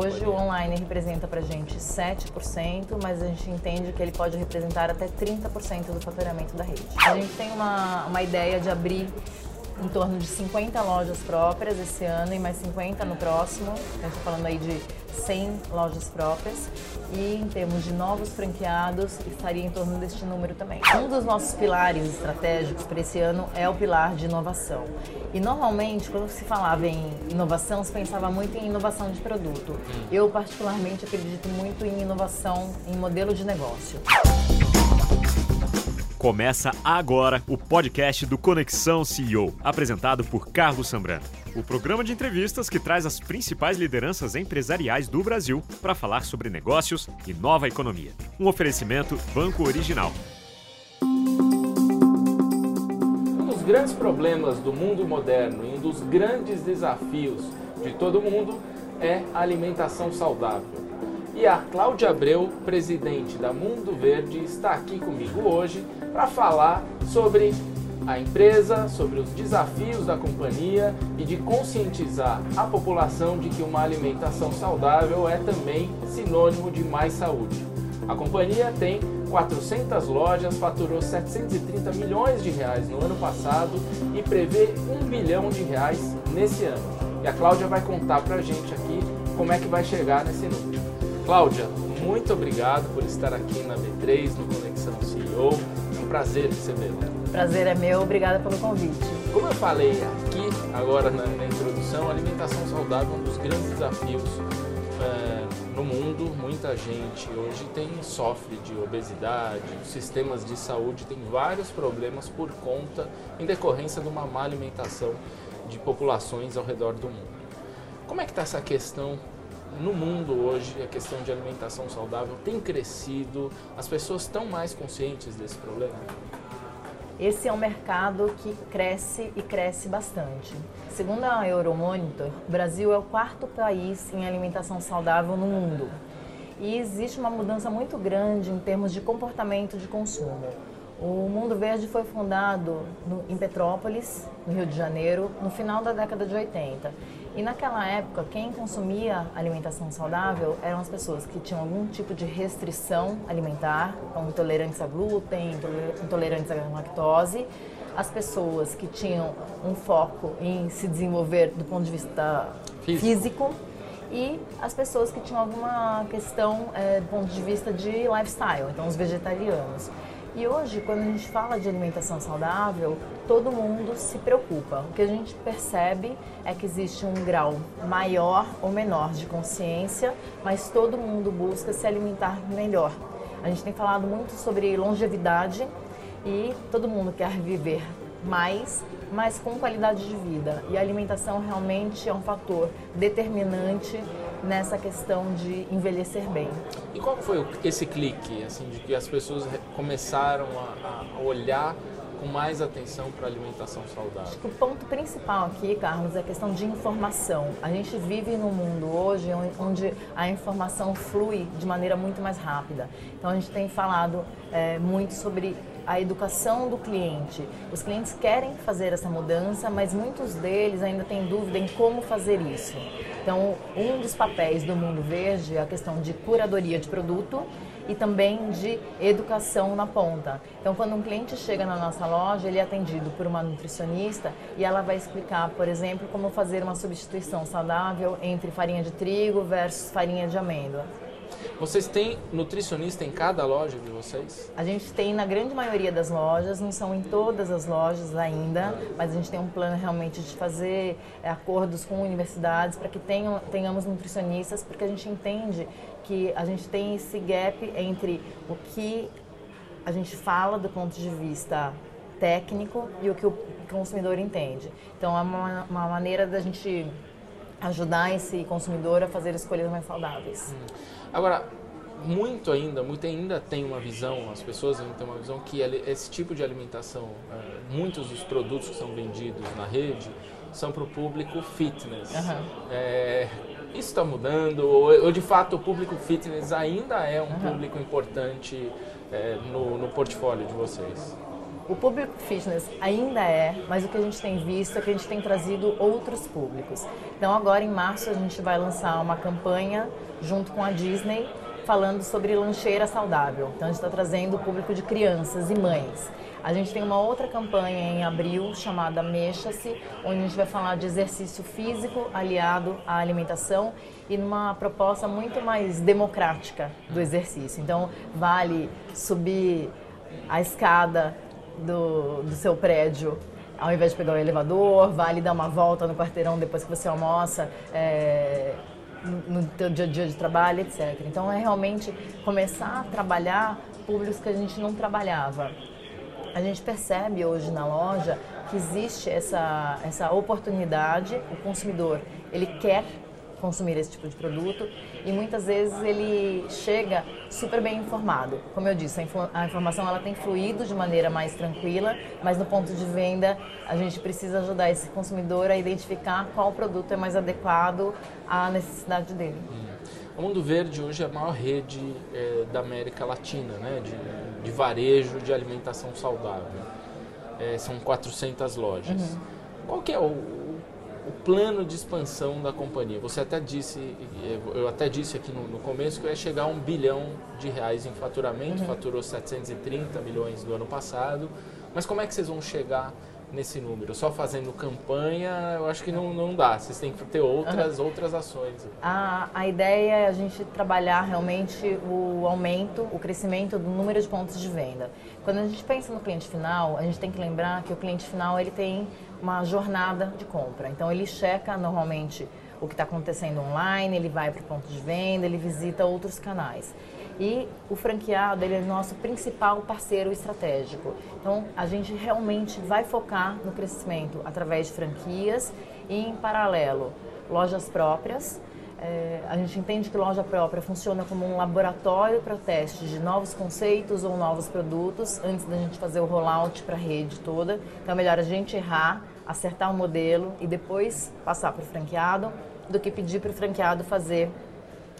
Hoje o online representa para a gente 7%, mas a gente entende que ele pode representar até 30% do faturamento da rede. A gente tem uma, uma ideia de abrir em torno de 50 lojas próprias esse ano e mais 50 no próximo. Gente está falando aí de 100 lojas próprias. E em termos de novos franqueados, estaria em torno deste número também. Um dos nossos pilares estratégicos para esse ano é o pilar de inovação. E normalmente, quando se falava em inovação, se pensava muito em inovação de produto. Eu, particularmente, acredito muito em inovação em modelo de negócio. Começa agora o podcast do Conexão CEO, apresentado por Carlos Sambrano. O programa de entrevistas que traz as principais lideranças empresariais do Brasil para falar sobre negócios e nova economia. Um oferecimento Banco Original. Um dos grandes problemas do mundo moderno e um dos grandes desafios de todo mundo é a alimentação saudável. E a Cláudia Abreu, presidente da Mundo Verde, está aqui comigo hoje para falar sobre a empresa, sobre os desafios da companhia e de conscientizar a população de que uma alimentação saudável é também sinônimo de mais saúde. A companhia tem 400 lojas, faturou 730 milhões de reais no ano passado e prevê 1 bilhão de reais nesse ano. E a Cláudia vai contar para a gente aqui como é que vai chegar nesse número. Cláudia, muito obrigado por estar aqui na B3, no Conexão CEO. É um prazer recebê-la. Prazer é meu, obrigada pelo convite. Como eu falei aqui agora na, na introdução, a alimentação saudável é um dos grandes desafios é, no mundo. Muita gente hoje tem sofre de obesidade, os sistemas de saúde têm vários problemas por conta, em decorrência de uma má alimentação de populações ao redor do mundo. Como é que está essa questão no mundo hoje a questão de alimentação saudável tem crescido, as pessoas estão mais conscientes desse problema? Esse é um mercado que cresce e cresce bastante. Segundo a Euromonitor, o Brasil é o quarto país em alimentação saudável no mundo. E existe uma mudança muito grande em termos de comportamento de consumo. O Mundo Verde foi fundado no, em Petrópolis, no Rio de Janeiro, no final da década de 80. E naquela época, quem consumia alimentação saudável eram as pessoas que tinham algum tipo de restrição alimentar, então intolerantes a glúten, intolerantes à lactose, as pessoas que tinham um foco em se desenvolver do ponto de vista físico, físico e as pessoas que tinham alguma questão é, do ponto de vista de lifestyle, então os vegetarianos. E hoje, quando a gente fala de alimentação saudável, todo mundo se preocupa. O que a gente percebe é que existe um grau maior ou menor de consciência, mas todo mundo busca se alimentar melhor. A gente tem falado muito sobre longevidade e todo mundo quer viver mais, mas com qualidade de vida. E a alimentação realmente é um fator determinante nessa questão de envelhecer bem. E qual foi esse clique, assim, de que as pessoas começaram a, a olhar com mais atenção para a alimentação saudável? Acho que o ponto principal aqui, Carlos, é a questão de informação. A gente vive num mundo hoje onde a informação flui de maneira muito mais rápida. Então a gente tem falado é, muito sobre a educação do cliente. Os clientes querem fazer essa mudança, mas muitos deles ainda têm dúvida em como fazer isso. Então, um dos papéis do Mundo Verde é a questão de curadoria de produto e também de educação na ponta. Então, quando um cliente chega na nossa loja, ele é atendido por uma nutricionista e ela vai explicar, por exemplo, como fazer uma substituição saudável entre farinha de trigo versus farinha de amêndoa. Vocês têm nutricionista em cada loja de vocês? A gente tem na grande maioria das lojas, não são em todas as lojas ainda, mas a gente tem um plano realmente de fazer é, acordos com universidades para que tenham, tenhamos nutricionistas, porque a gente entende que a gente tem esse gap entre o que a gente fala do ponto de vista técnico e o que o consumidor entende. Então é uma, uma maneira da gente ajudar esse consumidor a fazer escolhas mais saudáveis. Hum. Agora, muito ainda, muito ainda tem uma visão, as pessoas ainda têm uma visão que esse tipo de alimentação, é, muitos dos produtos que são vendidos na rede são para o público fitness. Uhum. É, isso está mudando? Ou, ou, de fato o público fitness ainda é um uhum. público importante é, no, no portfólio de vocês? O público fitness ainda é, mas o que a gente tem visto é que a gente tem trazido outros públicos. Então agora em março a gente vai lançar uma campanha junto com a Disney falando sobre lancheira saudável. Então a gente está trazendo o público de crianças e mães. A gente tem uma outra campanha em abril chamada Mexa-se, onde a gente vai falar de exercício físico aliado à alimentação e numa proposta muito mais democrática do exercício. Então, vale subir a escada do, do seu prédio ao invés de pegar o elevador, vale dar uma volta no quarteirão depois que você almoça. É, no teu dia a dia de trabalho, etc. Então é realmente começar a trabalhar públicos que a gente não trabalhava a gente percebe hoje na loja que existe essa, essa oportunidade, o consumidor ele quer consumir esse tipo de produto e muitas vezes ele chega super bem informado. Como eu disse, a, informação ela tem fluído de maneira mais tranquila, mas no ponto de venda a gente precisa ajudar esse consumidor a identificar qual produto é mais adequado à necessidade dele. Hum. O Mundo Verde hoje é a maior rede é, da América Latina, né, de, de varejo de alimentação saudável. É, são 400 lojas. Uhum. Qual que é o, o, plano de expansão da companhia? Você até disse, eu até disse aqui no, no começo que ia chegar a um bilhão de reais em faturamento, uhum. faturou 730 milhões do ano passado. Mas como é que vocês vão chegar nesse número? Só fazendo campanha, eu acho que não, não dá. Vocês têm que ter outras, uhum. outras ações. A, a ideia é a gente trabalhar realmente o aumento, o crescimento do número de pontos de venda. Quando a gente pensa no cliente final, a gente tem que lembrar que o cliente final ele tem uma jornada de compra. Então ele checa normalmente o que está acontecendo online, ele vai para o ponto de venda, ele visita outros canais. E o franqueado ele é nosso principal parceiro estratégico. Então, a gente realmente vai focar no crescimento através de franquias e, em paralelo, lojas próprias. É, a gente entende que loja própria funciona como um laboratório para teste de novos conceitos ou novos produtos antes da gente fazer o rollout para a rede toda. Então, é melhor a gente errar, acertar o modelo e depois passar para o franqueado do que pedir para o franqueado fazer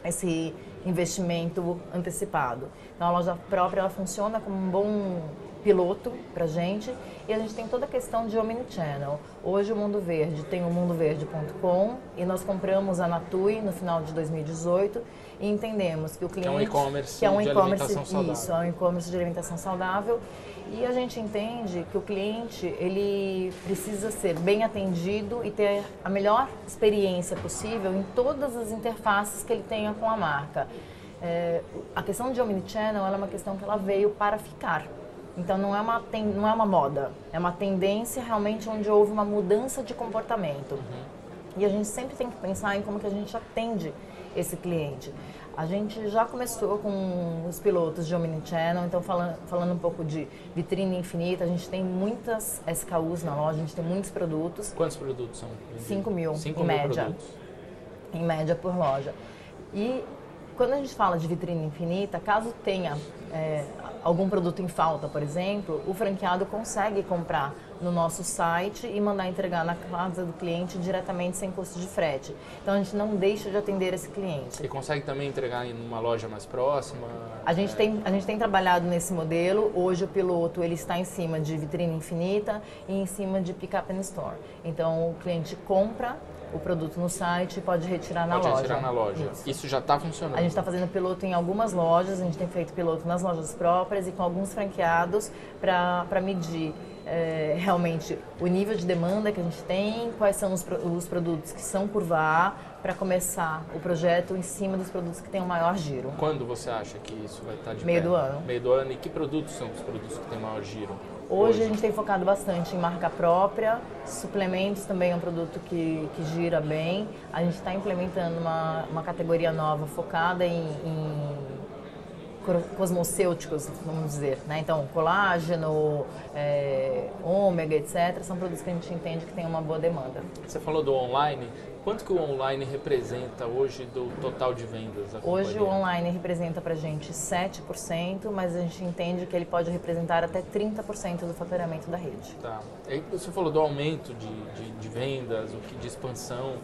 esse investimento antecipado. Então a loja própria ela funciona como um bom piloto para gente e a gente tem toda a questão de omnichannel. Hoje o Mundo Verde tem o mundoverde.com e nós compramos a Natui no final de 2018 e entendemos que o cliente que é um e-commerce que é um e-commerce isso, é um e-commerce de alimentação saudável e a gente entende que o cliente ele precisa ser bem atendido e ter a melhor experiência possível em todas as interfaces que ele tenha com a marca. É, a questão de omnichannel é uma questão que ela veio para ficar. Então não é uma não é uma moda, é uma tendência realmente onde houve uma mudança de comportamento. Uhum. E a gente sempre tem que pensar em como que a gente atende esse cliente. A gente já começou com os pilotos de Omnichannel, então falando, falando um pouco de vitrine infinita, a gente tem muitas SKUs na loja, a gente tem muitos produtos. Quantos produtos são? 5 mil, 5 em mil média. Produtos. Em média por loja. E quando a gente fala de vitrine infinita, caso tenha é, algum produto em falta, por exemplo, o franqueado consegue comprar no nosso site e mandar entregar na casa do cliente diretamente sem custo de frete. Então a gente não deixa de atender esse cliente. E consegue também entregar em uma loja mais próxima? A gente, é... tem, a gente tem trabalhado nesse modelo. Hoje o piloto ele está em cima de vitrine infinita e em cima de pick-up and store. Então o cliente compra o produto no site pode retirar na pode loja. Pode retirar na loja. Isso, Isso já está funcionando? A gente está fazendo piloto em algumas lojas, a gente tem feito piloto nas lojas próprias e com alguns franqueados para medir é, realmente o nível de demanda que a gente tem, quais são os, os produtos que são curva A, para começar o projeto em cima dos produtos que têm o um maior giro. Quando você acha que isso vai estar de Meio pé? do ano. Meio do ano. E que produtos são os produtos que têm maior giro? Hoje, a gente tem focado bastante em marca própria, suplementos também é um produto que, que gira bem. A gente está implementando uma, uma categoria nova focada em, em cosmocêuticos, vamos dizer. Né? Então, colágeno, é, ômega, etc., são produtos que a gente entende que tem uma boa demanda. Você falou do online. Quanto que o online representa hoje do total de vendas? hoje o online representa para a gente 7%, mas a gente entende que ele pode representar até 30% do faturamento da rede. Tá. Aí você falou do aumento de, de, de vendas, o que de expansão.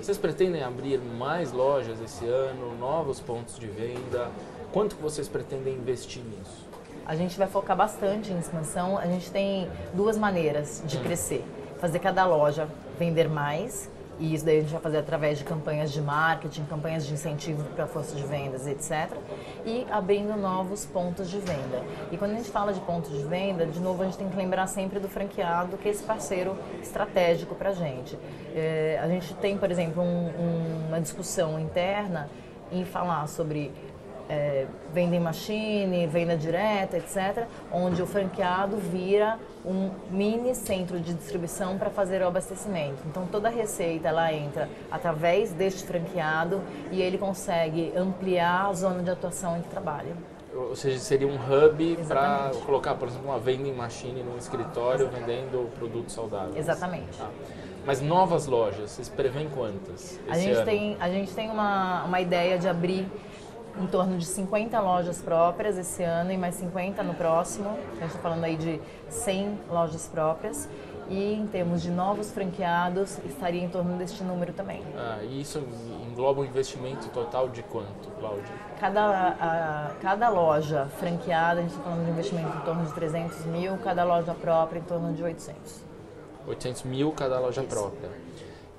Vocês pretendem abrir mais lojas esse ano, novos pontos de venda? Quanto que vocês pretendem investir nisso? A gente vai focar bastante em expansão. A gente tem duas maneiras de crescer. Fazer cada loja vender mais e isso daí a gente vai fazer através de campanhas de marketing, campanhas de incentivo para força de vendas, etc. E abrindo novos pontos de venda. E quando a gente fala de pontos de venda, de novo a gente tem que lembrar sempre do franqueado, que é esse parceiro estratégico para a gente. É, a gente tem, por exemplo, um, um, uma discussão interna em falar sobre é, venda em machine, venda direta, etc., onde o franqueado vira um mini centro de distribuição para fazer o abastecimento. Então toda a receita ela entra através deste franqueado e ele consegue ampliar a zona de atuação em que trabalha. Ou seja, seria um hub para colocar, por exemplo, uma vending machine num escritório Exatamente. vendendo produtos saudáveis. Exatamente. Ah. Mas novas lojas, vocês prevêem quantas? a gente ano? tem a gente tem uma, uma ideia de abrir em torno de 50 lojas próprias esse ano e mais 50 no próximo. A gente está falando aí de 100 lojas próprias. E em termos de novos franqueados, estaria em torno deste número também. Ah, e isso engloba um investimento total de quanto, Cláudia? Cada, a, cada loja franqueada, a gente está falando de investimento em torno de 300 mil, cada loja própria em torno de 800. 800 mil cada loja isso. própria.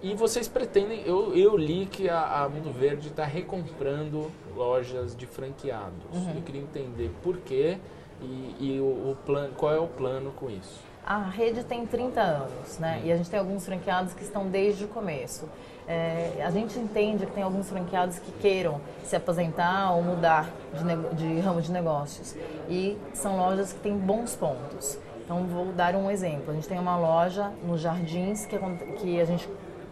E vocês pretendem, eu, eu li que a, a Mundo Verde está recomprando lojas de franqueados. Uhum. Eu queria entender por quê e, e o, o plano, qual é o plano com isso. A rede tem 30 anos, né? Uhum. E a gente tem alguns franqueados que estão desde o começo. É, a gente entende que tem alguns franqueados que queiram se aposentar ou mudar de, de ramo de negócios. E são lojas que têm bons pontos. Então, vou dar um exemplo. A gente tem uma loja nos Jardins que, que a gente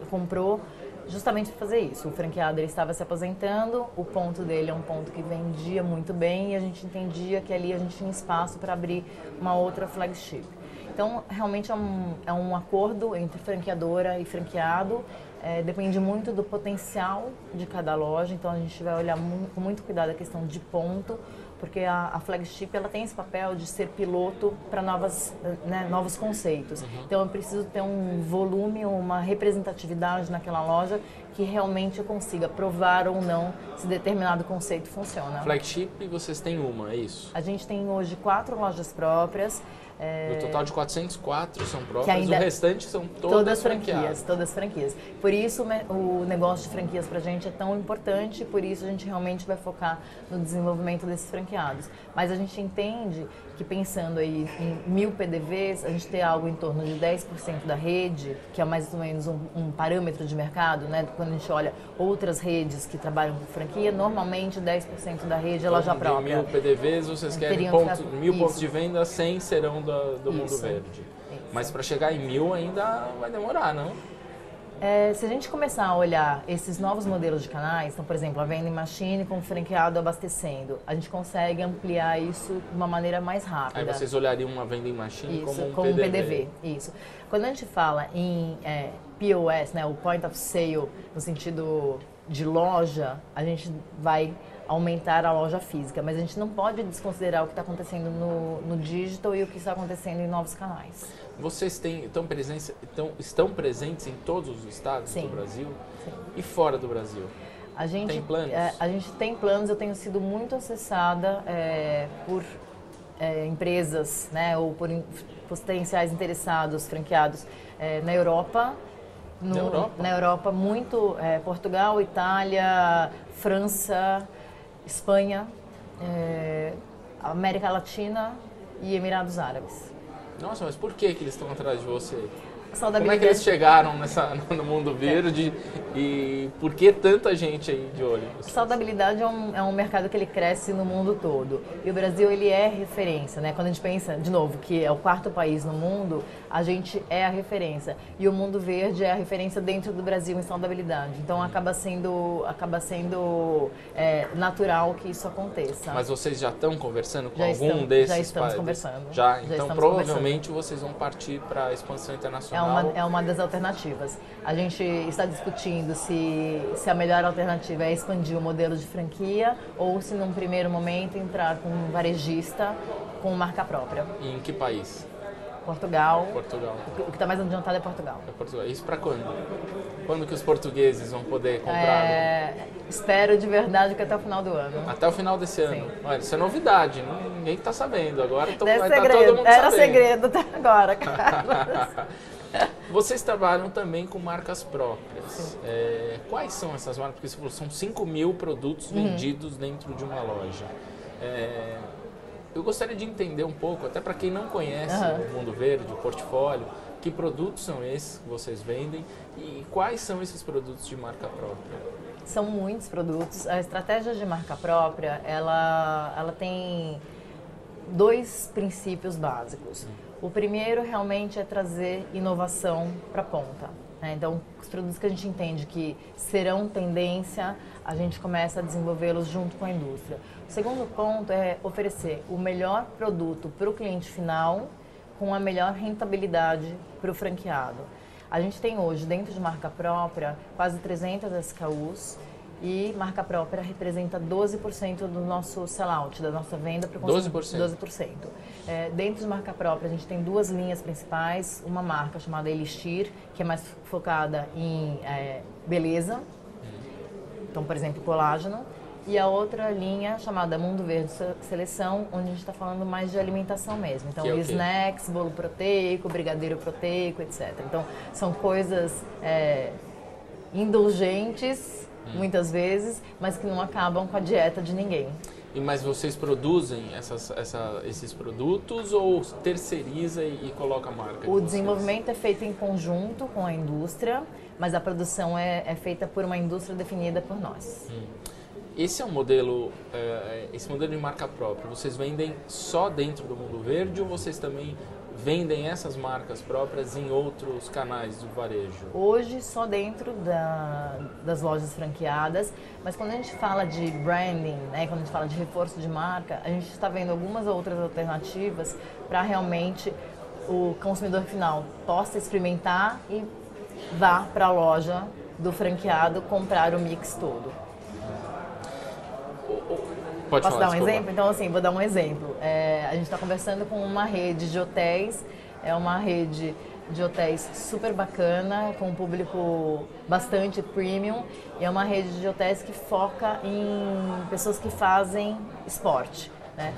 comprou justamente para fazer isso. O franqueado ele estava se aposentando, o ponto dele é um ponto que vendia muito bem e a gente entendia que ali a gente tinha espaço para abrir uma outra flagship. Então, realmente é um, é um acordo entre franqueadora e franqueado. É, depende muito do potencial de cada loja, então a gente vai olhar muito, com muito cuidado a questão de ponto, porque a, a, flagship ela tem esse papel de ser piloto para novas né, novos conceitos. Uhum. Então eu preciso ter um volume, uma representatividade naquela loja que realmente eu consiga provar ou não se determinado conceito funciona. Flagship vocês têm uma, é isso? A gente tem hoje quatro lojas próprias. É... No total de 404 são próprias, ainda... o restante são todas, todas franquias. Todas franquias. Por isso o negócio de franquias para a gente é tão importante, por isso a gente realmente vai focar no desenvolvimento desses franqueados. Mas a gente entende que pensando aí em mil PDVs, a gente ter algo em torno de 10% da rede, que é mais ou menos um, um, parâmetro de mercado, né? Quando a gente olha outras redes que trabalham com franquia, normalmente 10% da rede é loja então, própria. mil PDVs, vocês querem ponto, mil isso. pontos de venda, 100 serão do, do Mundo Verde. Isso. Mas para chegar em mil ainda vai demorar, não? É, se a gente começar a olhar esses novos modelos de canais, então, por exemplo, a vending machine com franqueado abastecendo, a gente consegue ampliar isso de uma maneira mais rápida. Aí vocês olhariam uma vending machine isso, como um como PDV. PDV. Isso. Quando a gente fala em é, POS, né, o Point of Sale, no sentido de loja, a gente vai aumentar a loja física, mas a gente não pode desconsiderar o que está acontecendo no, no digital e o que está acontecendo em novos canais. Vocês têm, estão, presentes, estão, estão presentes em todos os estados Sim. do Brasil Sim. e fora do Brasil? A gente, tem planos? É, a gente tem planos, eu tenho sido muito acessada é, por é, empresas né, ou por potenciais interessados, franqueados é, na Europa, no, na Europa? Na Europa, muito é, Portugal, Itália, França, Espanha, é, América Latina e Emirados Árabes. Nossa, mas por que, que eles estão atrás de você? Como é que eles chegaram nessa, no mundo verde é. e por que tanta gente aí de olho? Saudabilidade é um, é um mercado que ele cresce no mundo todo. E o Brasil, ele é referência, né? Quando a gente pensa, de novo, que é o quarto país no mundo, a gente é a referência. E o mundo verde é a referência dentro do Brasil em saudabilidade. Então acaba sendo, acaba sendo é, natural que isso aconteça. Mas vocês já estão conversando com já algum estamos, desses Já estamos conversando. Já, já então provavelmente vocês vão partir para a expansão internacional é uma, é uma das alternativas. A gente está discutindo se, se a melhor alternativa é expandir o modelo de franquia ou se, num primeiro momento, entrar com um varejista com marca própria. E em que país? Portugal. Portugal. O que está mais adiantado é Portugal. É Portugal. Isso para quando? Quando que os portugueses vão poder comprar? É, espero de verdade que até o final do ano. Até o final desse ano. Sim. Olha, isso é novidade, ninguém está sabendo. Agora tô, É vai tá todo segredo. mundo Era sabendo. segredo até agora, cara. Vocês trabalham também com marcas próprias. É, quais são essas marcas? Porque você falou, são 5 mil produtos Uhum. vendidos dentro de uma loja. É, eu gostaria de entender um pouco, até para quem não conhece Aham. o Mundo Verde, o portfólio, que produtos são esses que vocês vendem e quais são esses produtos de marca própria? São muitos produtos. A estratégia de marca própria, ela, ela tem dois princípios básicos. O primeiro realmente é trazer inovação para a ponta. né? Então, os produtos que a gente entende que serão tendência, a gente começa a desenvolvê-los junto com a indústria. Segundo ponto é oferecer o melhor produto para o cliente final com a melhor rentabilidade para o franqueado. A gente tem hoje, dentro de marca própria, quase 300 SKUs e marca própria representa 12% do nosso sellout, da nossa venda para o consumidor. 12%? 12%. É, dentro de marca própria, a gente tem duas linhas principais. Uma marca chamada Elixir, que é mais focada em é, beleza, então, por exemplo, colágeno. E a outra linha chamada Mundo Verde Se- Seleção, onde a gente está falando mais de alimentação mesmo. Então, é snacks, bolo proteico, brigadeiro proteico, etc. Então, são coisas é, indulgentes, Hum. muitas vezes, mas que não acabam com a dieta de ninguém. E mas vocês produzem essas, essa- esses produtos ou terceiriza e, e coloca a marca? de O vocês? desenvolvimento é feito em conjunto com a indústria, mas a produção é, é feita por uma indústria definida por nós. Esse é um modelo, é, esse modelo de marca própria. Vocês vendem só dentro do Mundo Verde ou vocês também vendem essas marcas próprias em outros canais do varejo? Hoje só dentro da- das lojas franqueadas, mas quando a gente fala de branding, né, quando a gente fala de reforço de marca, a gente está vendo algumas outras alternativas para realmente o consumidor final possa experimentar e vá para a loja do franqueado comprar o mix todo. Pode Posso falar, dar um desculpa. exemplo? Então, assim, vou dar um exemplo. É, a gente está conversando com uma rede de hotéis, é uma rede de hotéis super bacana, com um público bastante premium, e é uma rede de hotéis que foca em pessoas que fazem esporte, né?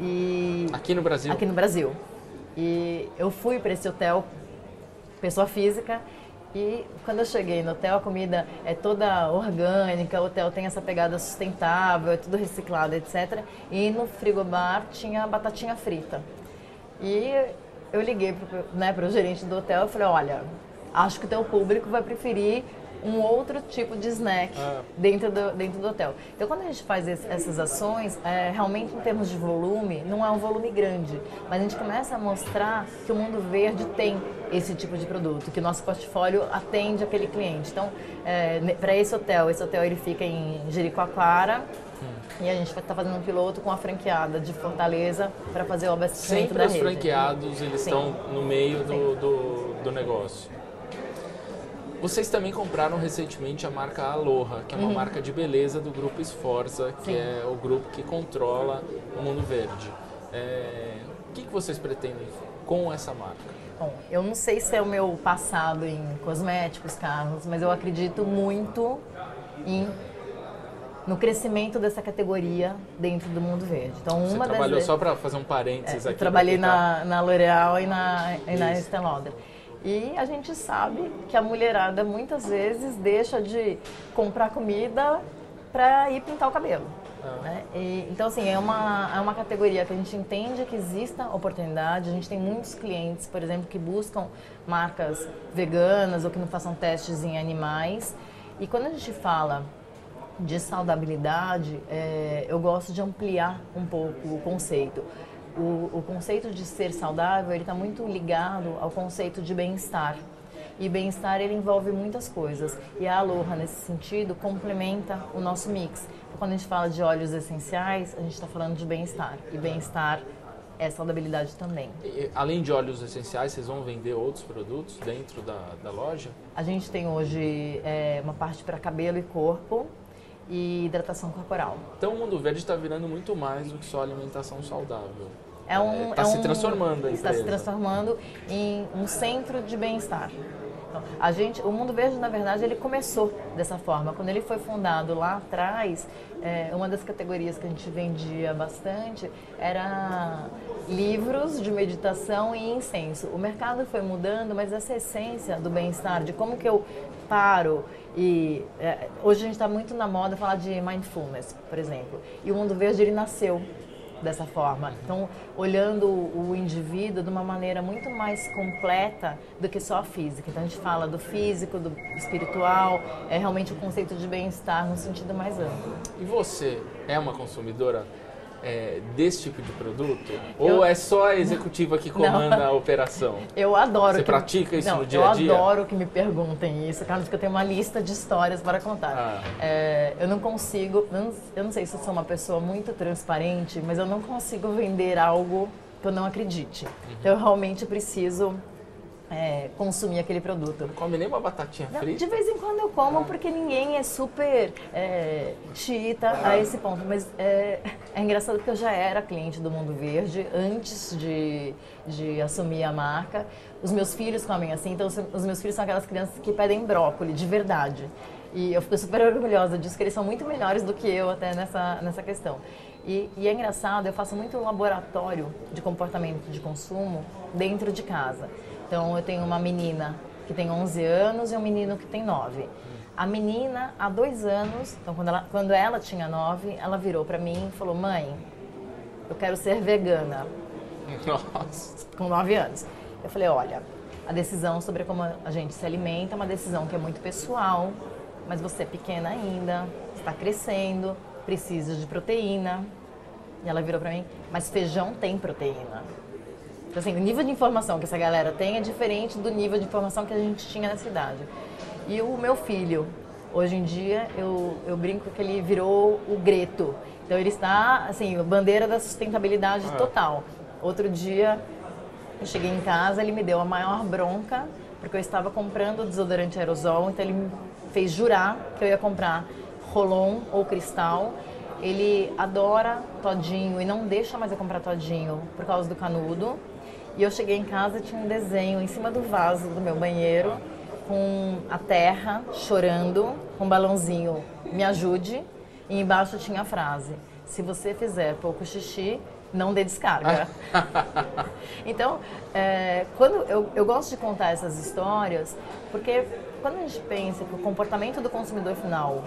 E Aqui no Brasil? aqui no Brasil. E eu fui para esse hotel, pessoa física, e quando eu cheguei no hotel, a comida é toda orgânica, o hotel tem essa pegada sustentável, é tudo reciclado, etc. E no frigobar tinha batatinha frita. E eu liguei pro, né, pro gerente do hotel e falei, olha, acho que o teu público vai preferir um outro tipo de snack Ah. dentro, do, dentro do hotel. Então, quando a gente faz esse- essas ações, é, realmente em termos de volume, não é um volume grande, mas a gente começa a mostrar que o mundo verde tem esse tipo de produto, que o nosso portfólio atende aquele cliente. Então, para esse hotel, esse hotel ele fica em Jericoacoara, e a gente está fazendo um piloto com a franqueada de Fortaleza para fazer o abastecimento Sempre da os rede. franqueados, eles Sim. estão no meio do, do, do negócio. Vocês também compraram recentemente a marca Aloha, que é uma marca de beleza do grupo Esforça, que Uhum. Sim. é o grupo que controla o Mundo Verde. É, o que, que vocês pretendem com essa marca? Bom, eu não sei se é o meu passado em cosméticos, Carlos, mas eu acredito muito em no crescimento dessa categoria dentro do mundo verde. Então, Você uma trabalhou das só para fazer um parênteses É, aqui. eu trabalhei na, na L'Oréal e na, e na. Estée Lauder. E a gente sabe que a mulherada muitas vezes deixa de comprar comida para ir pintar o cabelo. Ah. né? E, então, assim, é uma, é uma categoria que a gente entende que exista oportunidade. A gente tem muitos clientes, por exemplo, que buscam marcas veganas ou que não façam testes em animais. E quando a gente fala de saudabilidade, é, eu gosto de ampliar um pouco o conceito. O, o conceito de ser saudável ele está muito ligado ao conceito de bem-estar. E bem-estar ele envolve muitas coisas. E a Aloha, nesse sentido, complementa o nosso mix. Quando a gente fala de óleos essenciais, a gente está falando de bem-estar. E bem-estar é saudabilidade também. E, Além de óleos essenciais, vocês vão vender outros produtos dentro da, da loja? A gente tem hoje é, uma parte para cabelo e corpo e hidratação corporal. Então o Mundo Verde está virando muito mais do que só alimentação saudável. É um, Está é se um- transformando Está se transformando em um centro de bem-estar. Então, a gente, o Mundo Verde, na verdade, ele começou dessa forma. Quando ele foi fundado lá atrás, é, uma das categorias que a gente vendia bastante era livros de meditação e incenso. O mercado foi mudando, mas essa essência do bem-estar, de como que eu paro e é, hoje a gente está muito na moda falar de mindfulness, por exemplo. E o Mundo Verde ele nasceu dessa forma. Então, olhando o indivíduo de uma maneira muito mais completa do que só a física. Então, a gente fala do físico, do espiritual, é realmente o conceito de bem-estar no sentido mais amplo. E você é uma consumidora é, desse tipo de produto? Ou Eu- é só a executiva que comanda Não. a operação? Eu adoro. Você que- pratica isso Não, no dia a dia? Eu adoro que me perguntem isso, Carlos, porque eu tenho uma lista de histórias para contar. Ah. É, eu não consigo, eu não, eu não sei se eu sou uma pessoa muito transparente, mas eu não consigo vender algo que eu não acredite. Uhum. Então, eu realmente preciso é, consumir aquele produto. Não come nem uma batatinha Não, frita? de vez em quando eu como, porque ninguém é super é, a esse ponto. Mas é, é engraçado porque eu já era cliente do Mundo Verde antes de, de assumir a marca. Os meus filhos comem assim, então os os meus filhos são aquelas crianças que pedem brócolis, de verdade. E eu fico super orgulhosa disso, que eles são muito melhores do que eu até nessa, nessa questão. E, e é engraçado, eu faço muito laboratório de comportamento de consumo dentro de casa. Então, eu tenho uma menina que tem 11 anos e um menino que tem 9. A menina, há dois anos, então quando ela, quando ela tinha 9, ela virou para mim e falou: Mãe, eu quero ser vegana, Nossa. com 9 anos. Eu falei: Olha, a decisão sobre como a gente se alimenta é uma decisão que é muito pessoal, mas você é pequena ainda, está crescendo, precisa de proteína. E ela virou para mim: Mas feijão tem proteína. Então, assim, o nível de informação que essa galera tem é diferente do nível de informação que a gente tinha na cidade. E o meu filho, hoje em dia, eu, eu brinco que ele virou o Greto. Então, ele está, assim, bandeira da sustentabilidade total. Outro dia, eu cheguei em casa, ele me deu a maior bronca, porque eu estava comprando desodorante aerosol, então ele me fez jurar que eu ia comprar Rolon ou Cristal. Ele adora todinho e não deixa mais eu comprar todinho por causa do canudo. E eu cheguei em casa e tinha um desenho em cima do vaso do meu banheiro com a terra chorando, com um balãozinho, me ajude. E embaixo tinha a frase: se você fizer pouco xixi, não dê descarga. Então, é, quando eu, eu gosto de contar essas histórias, porque quando a gente pensa que o comportamento do consumidor final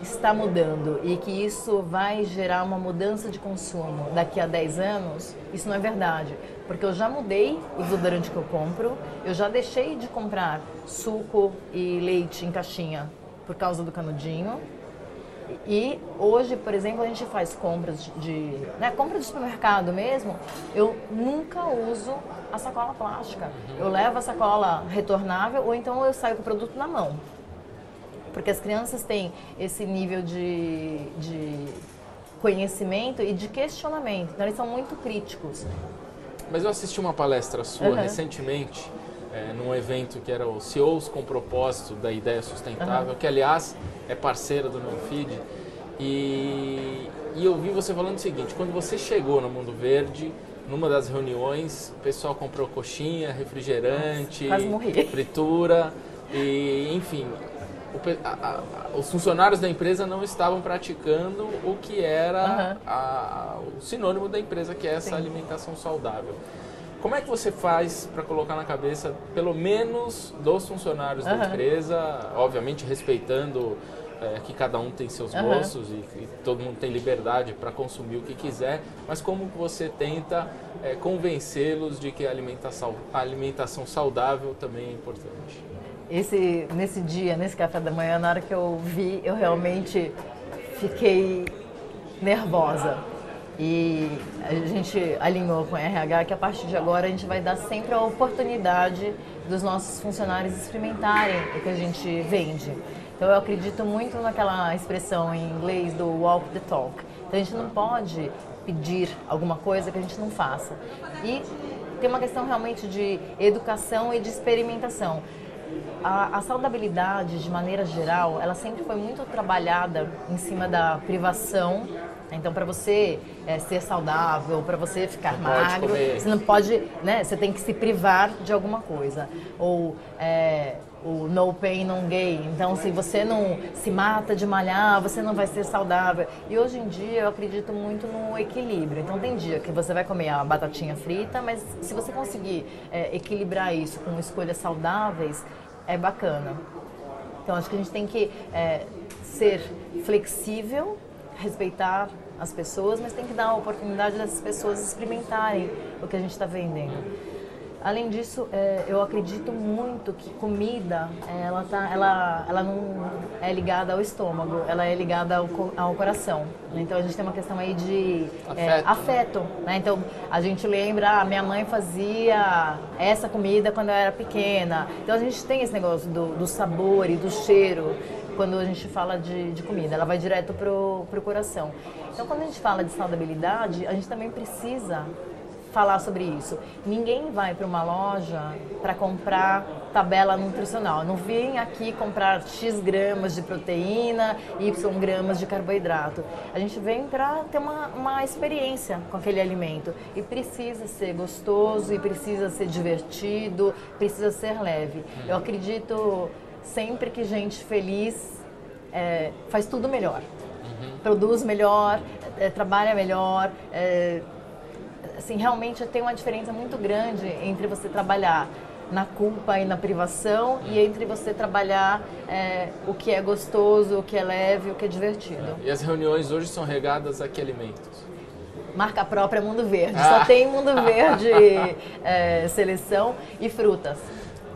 está mudando e que isso vai gerar uma mudança de consumo daqui a 10 anos, isso não é verdade. Porque eu já mudei o desodorante que eu compro, eu já deixei de comprar suco e leite em caixinha por causa do canudinho. E hoje, por exemplo, a gente faz compras de, de né, compra de supermercado mesmo. Eu nunca uso a sacola plástica. Eu levo a sacola retornável ou então eu saio com o produto na mão. Porque as crianças têm esse nível de, de conhecimento e de questionamento. Então eles são muito críticos. Mas eu assisti uma palestra sua Uhum. recentemente, é, num evento que era o CEOs com propósito da ideia sustentável, que aliás é parceira do meu feed. E, e eu vi você falando o seguinte: quando você chegou no Mundo Verde, numa das reuniões, o pessoal comprou coxinha, refrigerante, Nossa, fritura, e enfim. o a- a- os funcionários da empresa não estavam praticando o que era Aham. a- o sinônimo da empresa, que é essa Sim. alimentação saudável. Como é que você faz para colocar na cabeça, pelo menos dos funcionários da Aham. empresa, obviamente respeitando é, que cada um tem seus gostos e que todo mundo tem liberdade para consumir o que quiser, mas como você tenta é, convencê-los de que a alimentação, a alimentação saudável também é importante? Esse, nesse dia, nesse café da manhã, na hora que eu vi, eu realmente fiquei nervosa. E a gente alinhou com a RH que a partir de agora a gente vai dar sempre a oportunidade dos nossos funcionários experimentarem o que a gente vende. Então eu acredito muito naquela expressão em inglês do walk the talk. Então a gente não pode pedir alguma coisa que a gente não faça. E tem uma questão realmente de educação e de experimentação. a, a, saudabilidade, de maneira geral, ela sempre foi muito trabalhada em cima da privação. Então, para você é, ser saudável, para você ficar Não magro, você não pode, né? Você tem que se privar de alguma coisa. Ou é, o no pain, no gain. Então, se você não se mata de malhar, você não vai ser saudável. E hoje em dia, eu acredito muito no equilíbrio. Então, tem dia que você vai comer a batatinha frita, mas se você conseguir é, equilibrar isso com escolhas saudáveis, é bacana. Então, acho que a gente tem que é, ser flexível, respeitar as pessoas, mas tem que dar a oportunidade dessas pessoas experimentarem o que a gente está vendendo. Além disso, é, eu acredito muito que comida, é, ela, tá, ela, ela não é ligada ao estômago, ela é ligada ao, ao coração. Então a gente tem uma questão aí de é, Afeto. afeto. né? Então a gente lembra, ah, minha mãe fazia essa comida quando eu era pequena. Então a gente tem esse negócio do, do sabor e do cheiro quando a gente fala de, de comida, ela vai direto pro, pro coração. Então quando a gente fala de saudabilidade, a gente também precisa falar sobre isso. Ninguém vai para uma loja para comprar tabela nutricional. Não vem aqui comprar X gramas de proteína, Y gramas de carboidrato. A gente vem para ter uma, uma experiência com aquele alimento. E precisa ser gostoso, e precisa ser divertido, precisa ser leve. Eu acredito sempre que gente feliz é, faz tudo melhor. Produz melhor, é, trabalha melhor. é, assim, realmente tem uma diferença muito grande entre você trabalhar na culpa e na privação e entre você trabalhar é, o que é gostoso, o que é leve, o que é divertido. E as reuniões hoje são regadas a que alimentos? Marca própria Mundo Verde. Ah. Só tem Mundo Verde é, seleção e frutas.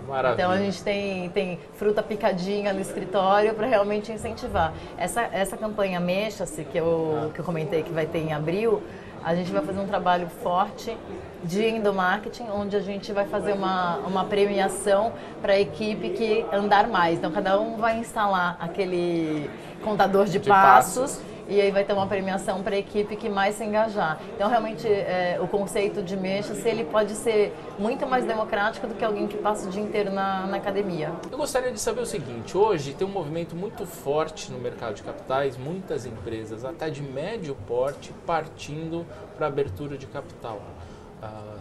Maravilha. Então a gente tem, tem fruta picadinha no escritório para realmente incentivar. Essa, essa campanha Mexa-se, que eu, que eu comentei que vai ter em abril, a gente vai fazer um trabalho forte de endomarketing, onde a gente vai fazer uma, uma premiação para a equipe que andar mais. Então cada um vai instalar aquele contador de, De passos. E aí vai ter uma premiação para a equipe que mais se engajar. Então, realmente, é, o conceito de mexa, se ele pode ser muito mais democrático do que alguém que passa o dia inteiro na, na academia. Eu gostaria de saber o seguinte: hoje tem um movimento muito forte no mercado de capitais, muitas empresas, até de médio porte, partindo para abertura de capital. Ah,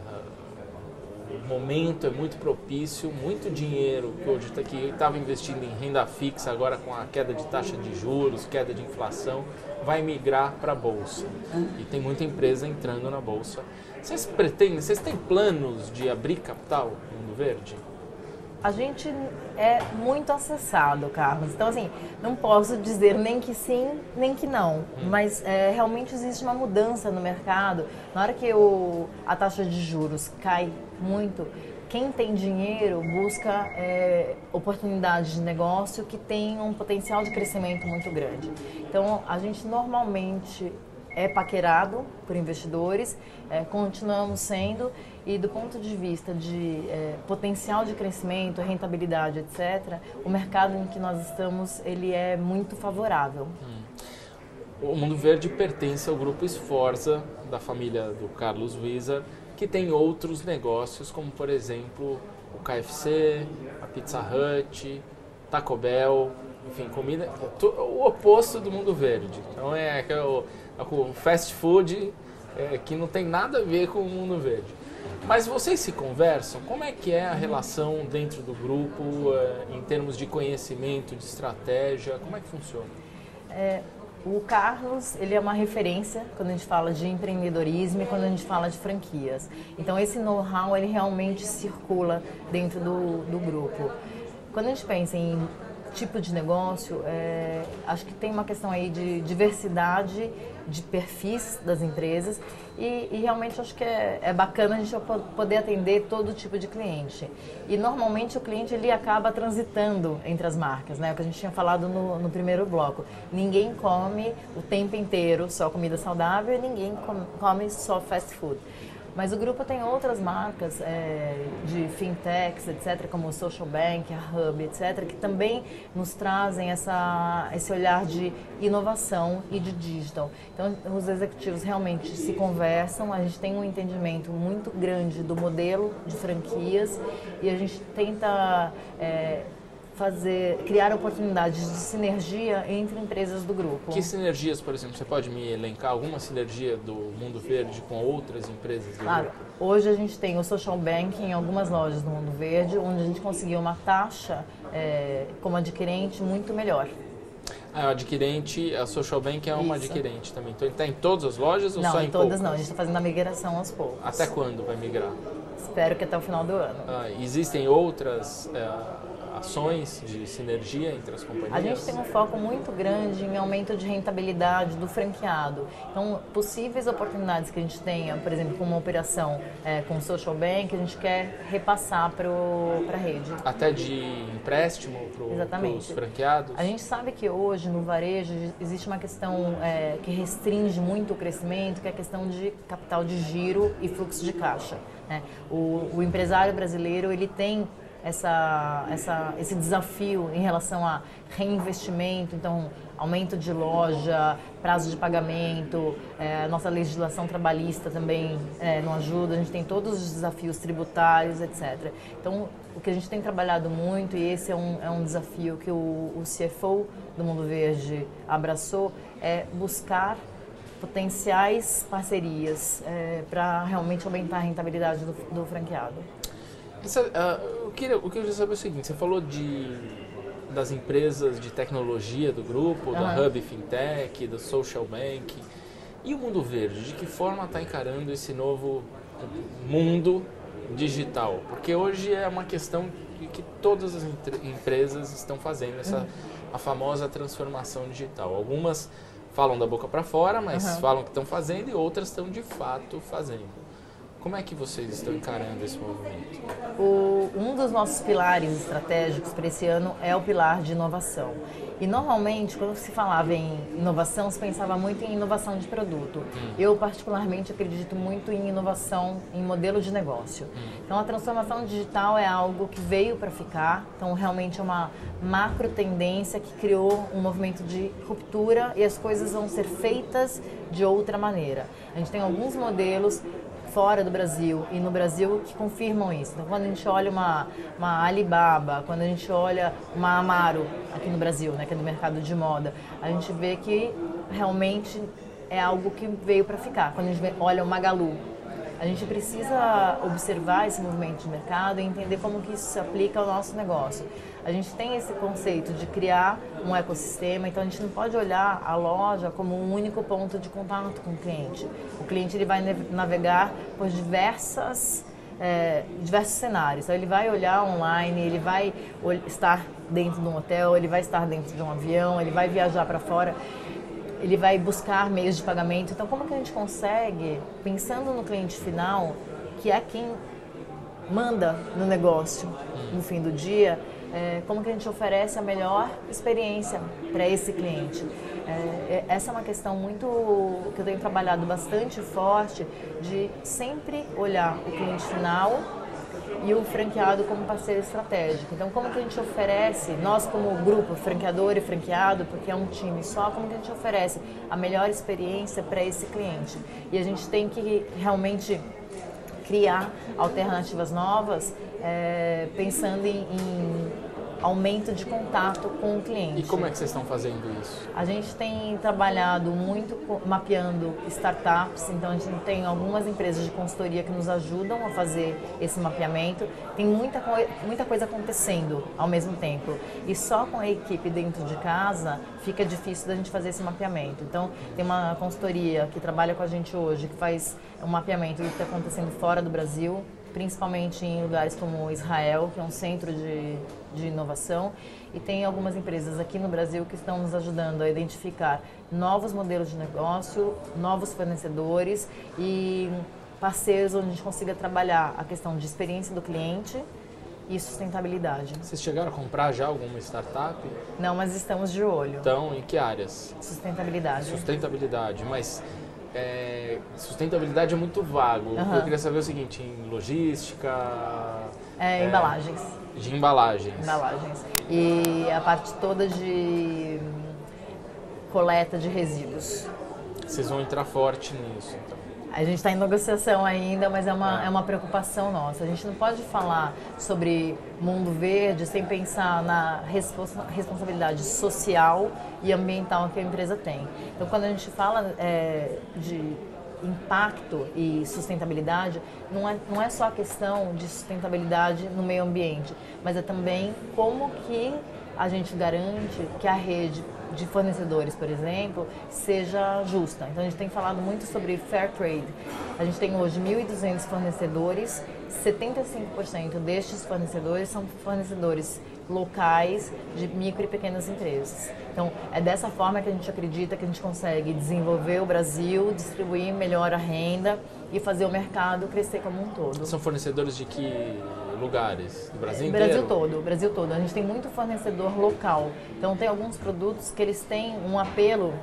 o momento é muito propício, muito dinheiro que hoje está aqui estava investindo em renda fixa, agora com a queda de taxa de juros, queda de inflação, vai migrar para a bolsa. E tem muita empresa entrando na bolsa. Vocês pretendem, vocês têm planos de abrir capital no Mundo Verde? A gente é muito acessado, Carlos. Então, assim, não posso dizer nem que sim, nem que não. Mas é, realmente existe uma mudança no mercado. Na hora que o, a taxa de juros cai muito, quem tem dinheiro busca é, oportunidades de negócio que têm um potencial de crescimento muito grande. Então, a gente normalmente é paquerado por investidores, é, continuamos sendo, e do ponto de vista de é, potencial de crescimento, rentabilidade, etc., o mercado em que nós estamos, ele é muito favorável. O Mundo Verde pertence ao grupo Esforza, da família do Carlos Wieser, que tem outros negócios, como por exemplo o KFC, a Pizza Hut, Taco Bell, enfim, comida, to- o oposto do Mundo Verde. Então é, é é o fast food é, que não tem nada a ver com o Mundo Verde. Mas vocês se conversam? Como é que é a relação dentro do grupo, é, em termos de conhecimento, de estratégia? Como é que funciona? É, o Carlos, ele é uma referência quando a gente fala de empreendedorismo e quando a gente fala de franquias. Então, esse know-how, ele realmente circula dentro do, do grupo. Quando a gente pensa em tipo de negócio, é, acho que tem uma questão aí de diversidade de perfis das empresas e, e realmente acho que é, é bacana a gente po- poder atender todo tipo de cliente. E normalmente o cliente ele acaba transitando entre as marcas, né? O que a gente tinha falado no, no primeiro bloco. Ninguém come o tempo inteiro só comida saudável e ninguém com- come só fast food. Mas o grupo tem outras marcas é, de fintechs, etc., como o Social Bank, a Hub, etc., que também nos trazem essa, esse olhar de inovação e de digital. Então, os executivos realmente se conversam, a gente tem um entendimento muito grande do modelo de franquias e a gente tenta. É, fazer, criar oportunidades de sinergia entre empresas do grupo. Que sinergias, por exemplo, você pode me elencar alguma sinergia do Mundo Verde com outras empresas do claro. grupo? Hoje a gente tem o Social Bank em algumas lojas do Mundo Verde, onde a gente conseguiu uma taxa é, como adquirente muito melhor. Ah, o adquirente, a Social Bank é uma Isso. adquirente também. Então ele está em todas as lojas ou não, só em, em todas poucas? não. A gente está fazendo a migração aos poucos. Até quando vai migrar? Espero que até o final do ano. Ah, existem outras... É ações de sinergia entre as companhias? A gente tem um foco muito grande em aumento de rentabilidade do franqueado. Então, possíveis oportunidades que a gente tenha, por exemplo, com uma operação é, com o Social Bank, a gente quer repassar para a rede. Até de empréstimo para os franqueados? A gente sabe que hoje no varejo existe uma questão é, que restringe muito o crescimento, que é a questão de capital de giro e fluxo de caixa. Né? O, o empresário brasileiro ele tem essa, essa, esse desafio em relação a reinvestimento, então aumento de loja, prazo de pagamento, é, nossa legislação trabalhista também é, não ajuda, a gente tem todos os desafios tributários, etc. Então, o que a gente tem trabalhado muito, e esse é um, é um desafio que o, o CFO do Mundo Verde abraçou, é buscar potenciais parcerias é, para realmente aumentar a rentabilidade do, do franqueado. Essa, uh, eu queria, o que eu queria saber é o seguinte, você falou de, das empresas de tecnologia do grupo, uhum. da Hub Fintech, do Social Bank. E o mundo verde, de que forma está encarando esse novo mundo digital? Porque hoje é uma questão que todas as empresas estão fazendo, essa uhum. a famosa transformação digital. Algumas falam da boca para fora, mas uhum. falam que estão fazendo e outras estão de fato fazendo. Como é que vocês estão encarando esse movimento? O, um dos nossos pilares estratégicos para esse ano é o pilar de inovação. E normalmente, quando se falava em inovação, se pensava muito em inovação de produto. Hum. Eu, particularmente, acredito muito em inovação em modelo de negócio. Hum. Então, a transformação digital é algo que veio para ficar. Então, realmente é uma macro tendência que criou um movimento de ruptura e as coisas vão ser feitas de outra maneira. A gente tem alguns modelos fora do Brasil e no Brasil que confirmam isso. Então, quando a gente olha uma, uma Alibaba, quando a gente olha uma Amaro aqui no Brasil, né, que é no mercado de moda, a gente vê que realmente é algo que veio para ficar. Quando a gente olha o Magalu, a gente precisa observar esse movimento de mercado e entender como que isso se aplica ao nosso negócio. A gente tem esse conceito de criar um ecossistema, então a gente não pode olhar a loja como um único ponto de contato com o cliente. O cliente ele vai navegar por diversas é, diversos cenários. Então, ele vai olhar online, ele vai estar dentro de um hotel, ele vai estar dentro de um avião, ele vai viajar para fora ele vai buscar meios de pagamento. Então, como que a gente consegue, pensando no cliente final, que é quem manda no negócio no fim do dia, é, como que a gente oferece a melhor experiência para esse cliente? É, é, essa é uma questão muito que eu tenho trabalhado bastante forte de sempre olhar o cliente final e o franqueado como parceiro estratégico. Então, como que a gente oferece, nós como grupo, franqueador e franqueado, porque é um time só, como que a gente oferece a melhor experiência para esse cliente? E a gente tem que realmente criar alternativas novas, é, pensando em, em aumento de contato com o cliente. E como é que vocês estão fazendo isso? A gente tem trabalhado muito mapeando startups, então a gente tem algumas empresas de consultoria que nos ajudam a fazer esse mapeamento. Tem muita, muita coisa acontecendo ao mesmo tempo. E só com a equipe dentro de casa fica difícil da gente fazer esse mapeamento. Então, tem uma consultoria que trabalha com a gente hoje, que faz um mapeamento do que está acontecendo fora do Brasil, principalmente em lugares como Israel, que é um centro de, de inovação, e tem algumas empresas aqui no Brasil que estão nos ajudando a identificar novos modelos de negócio, novos fornecedores e parceiros onde a gente consiga trabalhar a questão de experiência do cliente e sustentabilidade. Vocês chegaram a comprar já alguma startup? Não, mas estamos de olho. Então, em que áreas? Sustentabilidade. Sustentabilidade, mas é, sustentabilidade é muito vago. Aham. Eu queria saber o seguinte, em logística... É, É. embalagens. De embalagens. Embalagens. E a parte toda de hum, coleta de resíduos. Vocês vão entrar forte nisso, então. A gente está em negociação ainda, mas é uma, é uma preocupação nossa. A gente não pode falar sobre mundo verde sem pensar na responsa- responsabilidade social e ambiental que a empresa tem. Então, quando a gente fala é, de impacto e sustentabilidade, não é, não é só a questão de sustentabilidade no meio ambiente, mas é também como que a gente garante que a rede de fornecedores, por exemplo, seja justa. Então a gente tem falado muito sobre fair trade. A gente tem hoje 1.200 fornecedores, 75% destes fornecedores são fornecedores locais de micro e pequenas empresas. Então é dessa forma que a gente acredita que a gente consegue desenvolver o Brasil, distribuir melhor a renda e fazer o mercado crescer como um todo. São fornecedores de que lugares? Do Brasil Brasil inteiro? todo, o Brasil todo. A gente tem muito fornecedor local. Então tem alguns produtos que eles têm um apelo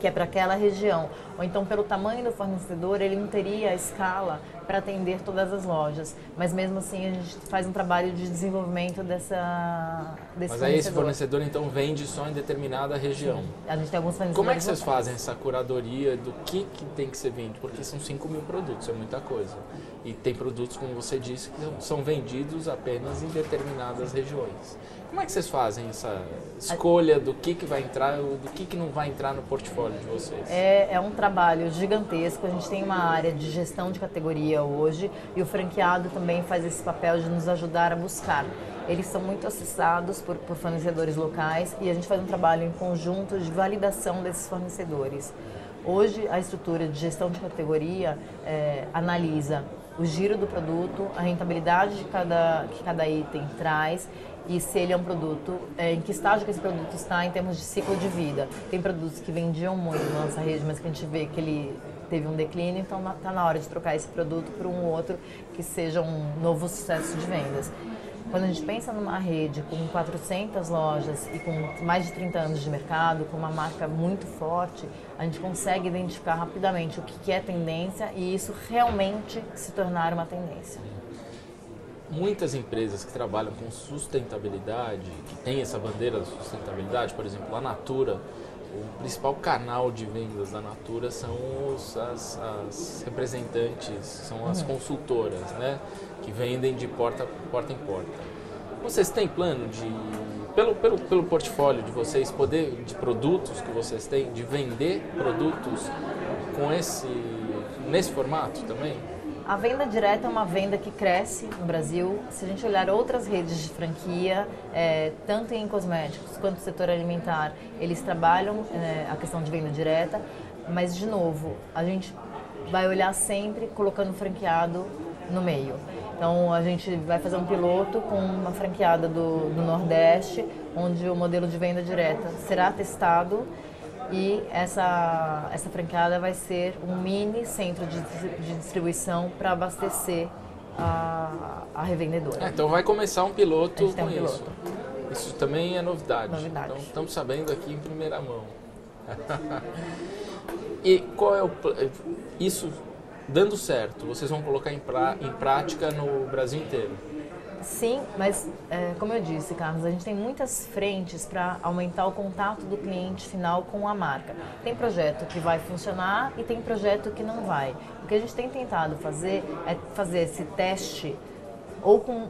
que é para aquela região. Ou então pelo tamanho do fornecedor, ele não teria a escala para atender todas as lojas. Mas mesmo assim a gente faz um trabalho de desenvolvimento dessa desse Mas aí esse fornecedor. então vende só em determinada região. A gente tem alguns fornecedores Como é que vocês locais. fazem essa curadoria do que, que tem que ser vendido? Porque são 5 mil produtos, é muita coisa. E tem produtos, como você disse, que são vendidos apenas em determinadas regiões. Como é que vocês fazem essa escolha do que, que vai entrar ou do que, que não vai entrar no portfólio de vocês? É, é um trabalho gigantesco. A gente tem uma área de gestão de categoria hoje e o franqueado também faz esse papel de nos ajudar a buscar. Eles são muito acessados por, por fornecedores locais e a gente faz um trabalho em conjunto de validação desses fornecedores. Hoje, a estrutura de gestão de categoria é, analisa o giro do produto, a rentabilidade de cada, que cada item traz e se ele é um produto, é, em que estágio que esse produto está em termos de ciclo de vida. Tem produtos que vendiam muito na nossa rede, mas que a gente vê que ele teve um declínio, então está na hora de trocar esse produto por um outro que seja um novo sucesso de vendas. Quando a gente pensa numa rede com 400 lojas e com mais de 30 anos de mercado, com uma marca muito forte, a gente consegue identificar rapidamente o que é tendência e isso realmente se tornar uma tendência. Muitas empresas que trabalham com sustentabilidade, que têm essa bandeira da sustentabilidade, por exemplo, a Natura, o principal canal de vendas da Natura são os, as, as representantes, são as consultoras, né? Que vendem de porta, porta em porta. Vocês têm plano de, pelo, pelo, pelo portfólio de vocês, poder, de produtos que vocês têm, de vender produtos com esse, nesse formato também? A venda direta é uma venda que cresce no Brasil. Se a gente olhar outras redes de franquia, é, tanto em cosméticos quanto no setor alimentar, eles trabalham é, a questão de venda direta, mas, de novo, a gente vai olhar sempre colocando o franqueado no meio. Então, a gente vai fazer um piloto com uma franqueada do, do Nordeste, onde o modelo de venda direta será testado e essa, essa franqueada vai ser um mini centro de, de distribuição para abastecer a, a revendedora. É, então vai começar um piloto com um isso. Isso também é novidade. Novidade. Então estamos sabendo aqui em primeira mão. e qual é o isso dando certo? Vocês vão colocar em, pra, em prática no Brasil inteiro? Sim, mas é, como eu disse, Carlos, a gente tem muitas frentes para aumentar o contato do cliente final com a marca. Tem projeto que vai funcionar e tem projeto que não vai. O que a gente tem tentado fazer é fazer esse teste ou com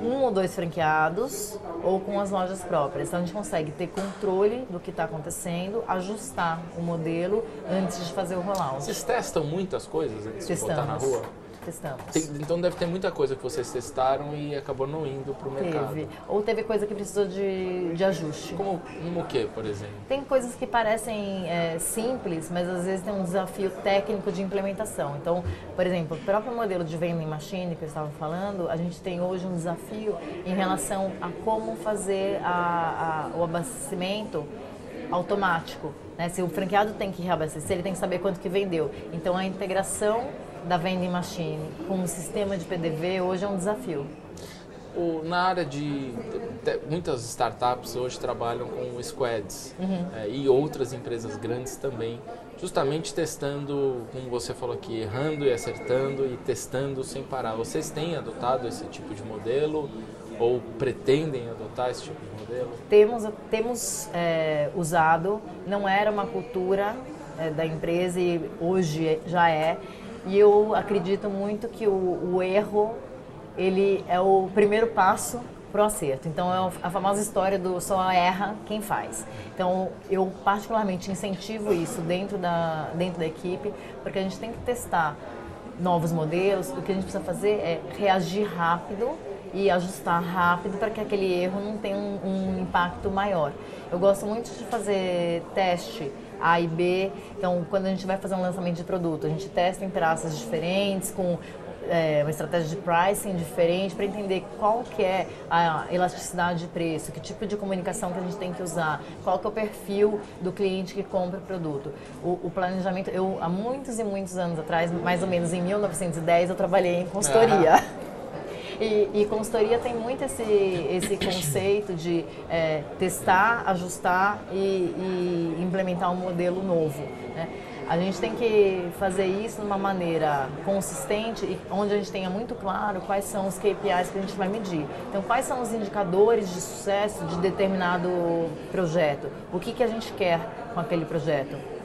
um ou dois franqueados ou com as lojas próprias. Então a gente consegue ter controle do que está acontecendo, ajustar o modelo antes de fazer o rollout. Vocês testam muitas coisas antes de botar na Testamos. rua? Testamos. Tem- então deve ter muita coisa que vocês testaram e acabou não indo para o mercado. Teve. Ou teve coisa que precisou de, de ajuste. Como no que, por exemplo? Tem coisas que parecem é, simples, mas às vezes tem um desafio técnico de implementação. Então, por exemplo, o próprio modelo de venda em machine que eu estava falando, a gente tem hoje um desafio em relação a como fazer a- a- o abastecimento automático. né? Se o franqueado tem que reabastecer, ele tem que saber quanto que vendeu. Então, a integração da venda em machine com o sistema de PDV hoje é um desafio. o, na área de, de, muitas startups hoje trabalham com squads uhum. é, e outras empresas grandes também, justamente testando, como você falou aqui, errando e acertando e testando sem parar. Vocês têm adotado esse tipo de modelo ou pretendem adotar esse tipo de modelo? Temos, temos é, usado, não era uma cultura é, da empresa e hoje já é. E eu acredito muito que o, o erro ele é o primeiro passo para o acerto. Então é a famosa história do só erra quem faz. Então eu particularmente incentivo isso dentro da dentro da equipe, porque a gente tem que testar novos modelos. O que a gente precisa fazer é reagir rápido e ajustar rápido para que aquele erro não tenha um, um impacto maior. Eu gosto muito de fazer teste a e B. Então, quando a gente vai fazer um lançamento de produto, a gente testa em praças diferentes, com é, uma estratégia de pricing diferente para entender qual que é a elasticidade de preço, que tipo de comunicação que a gente tem que usar, qual que é o perfil do cliente que compra o produto. O, o planejamento, eu há muitos e muitos anos atrás, mais ou menos em 1910, eu trabalhei em consultoria. E, e, consultoria tem muito esse, esse conceito de é, testar, ajustar e, e, implementar um modelo novo. Né? A gente tem que fazer isso de uma maneira consistente e onde a gente tenha muito claro quais são os KPIs que a gente vai medir. Então, quais são os indicadores de sucesso de determinado projeto? O que, que a gente quer com aquele projeto?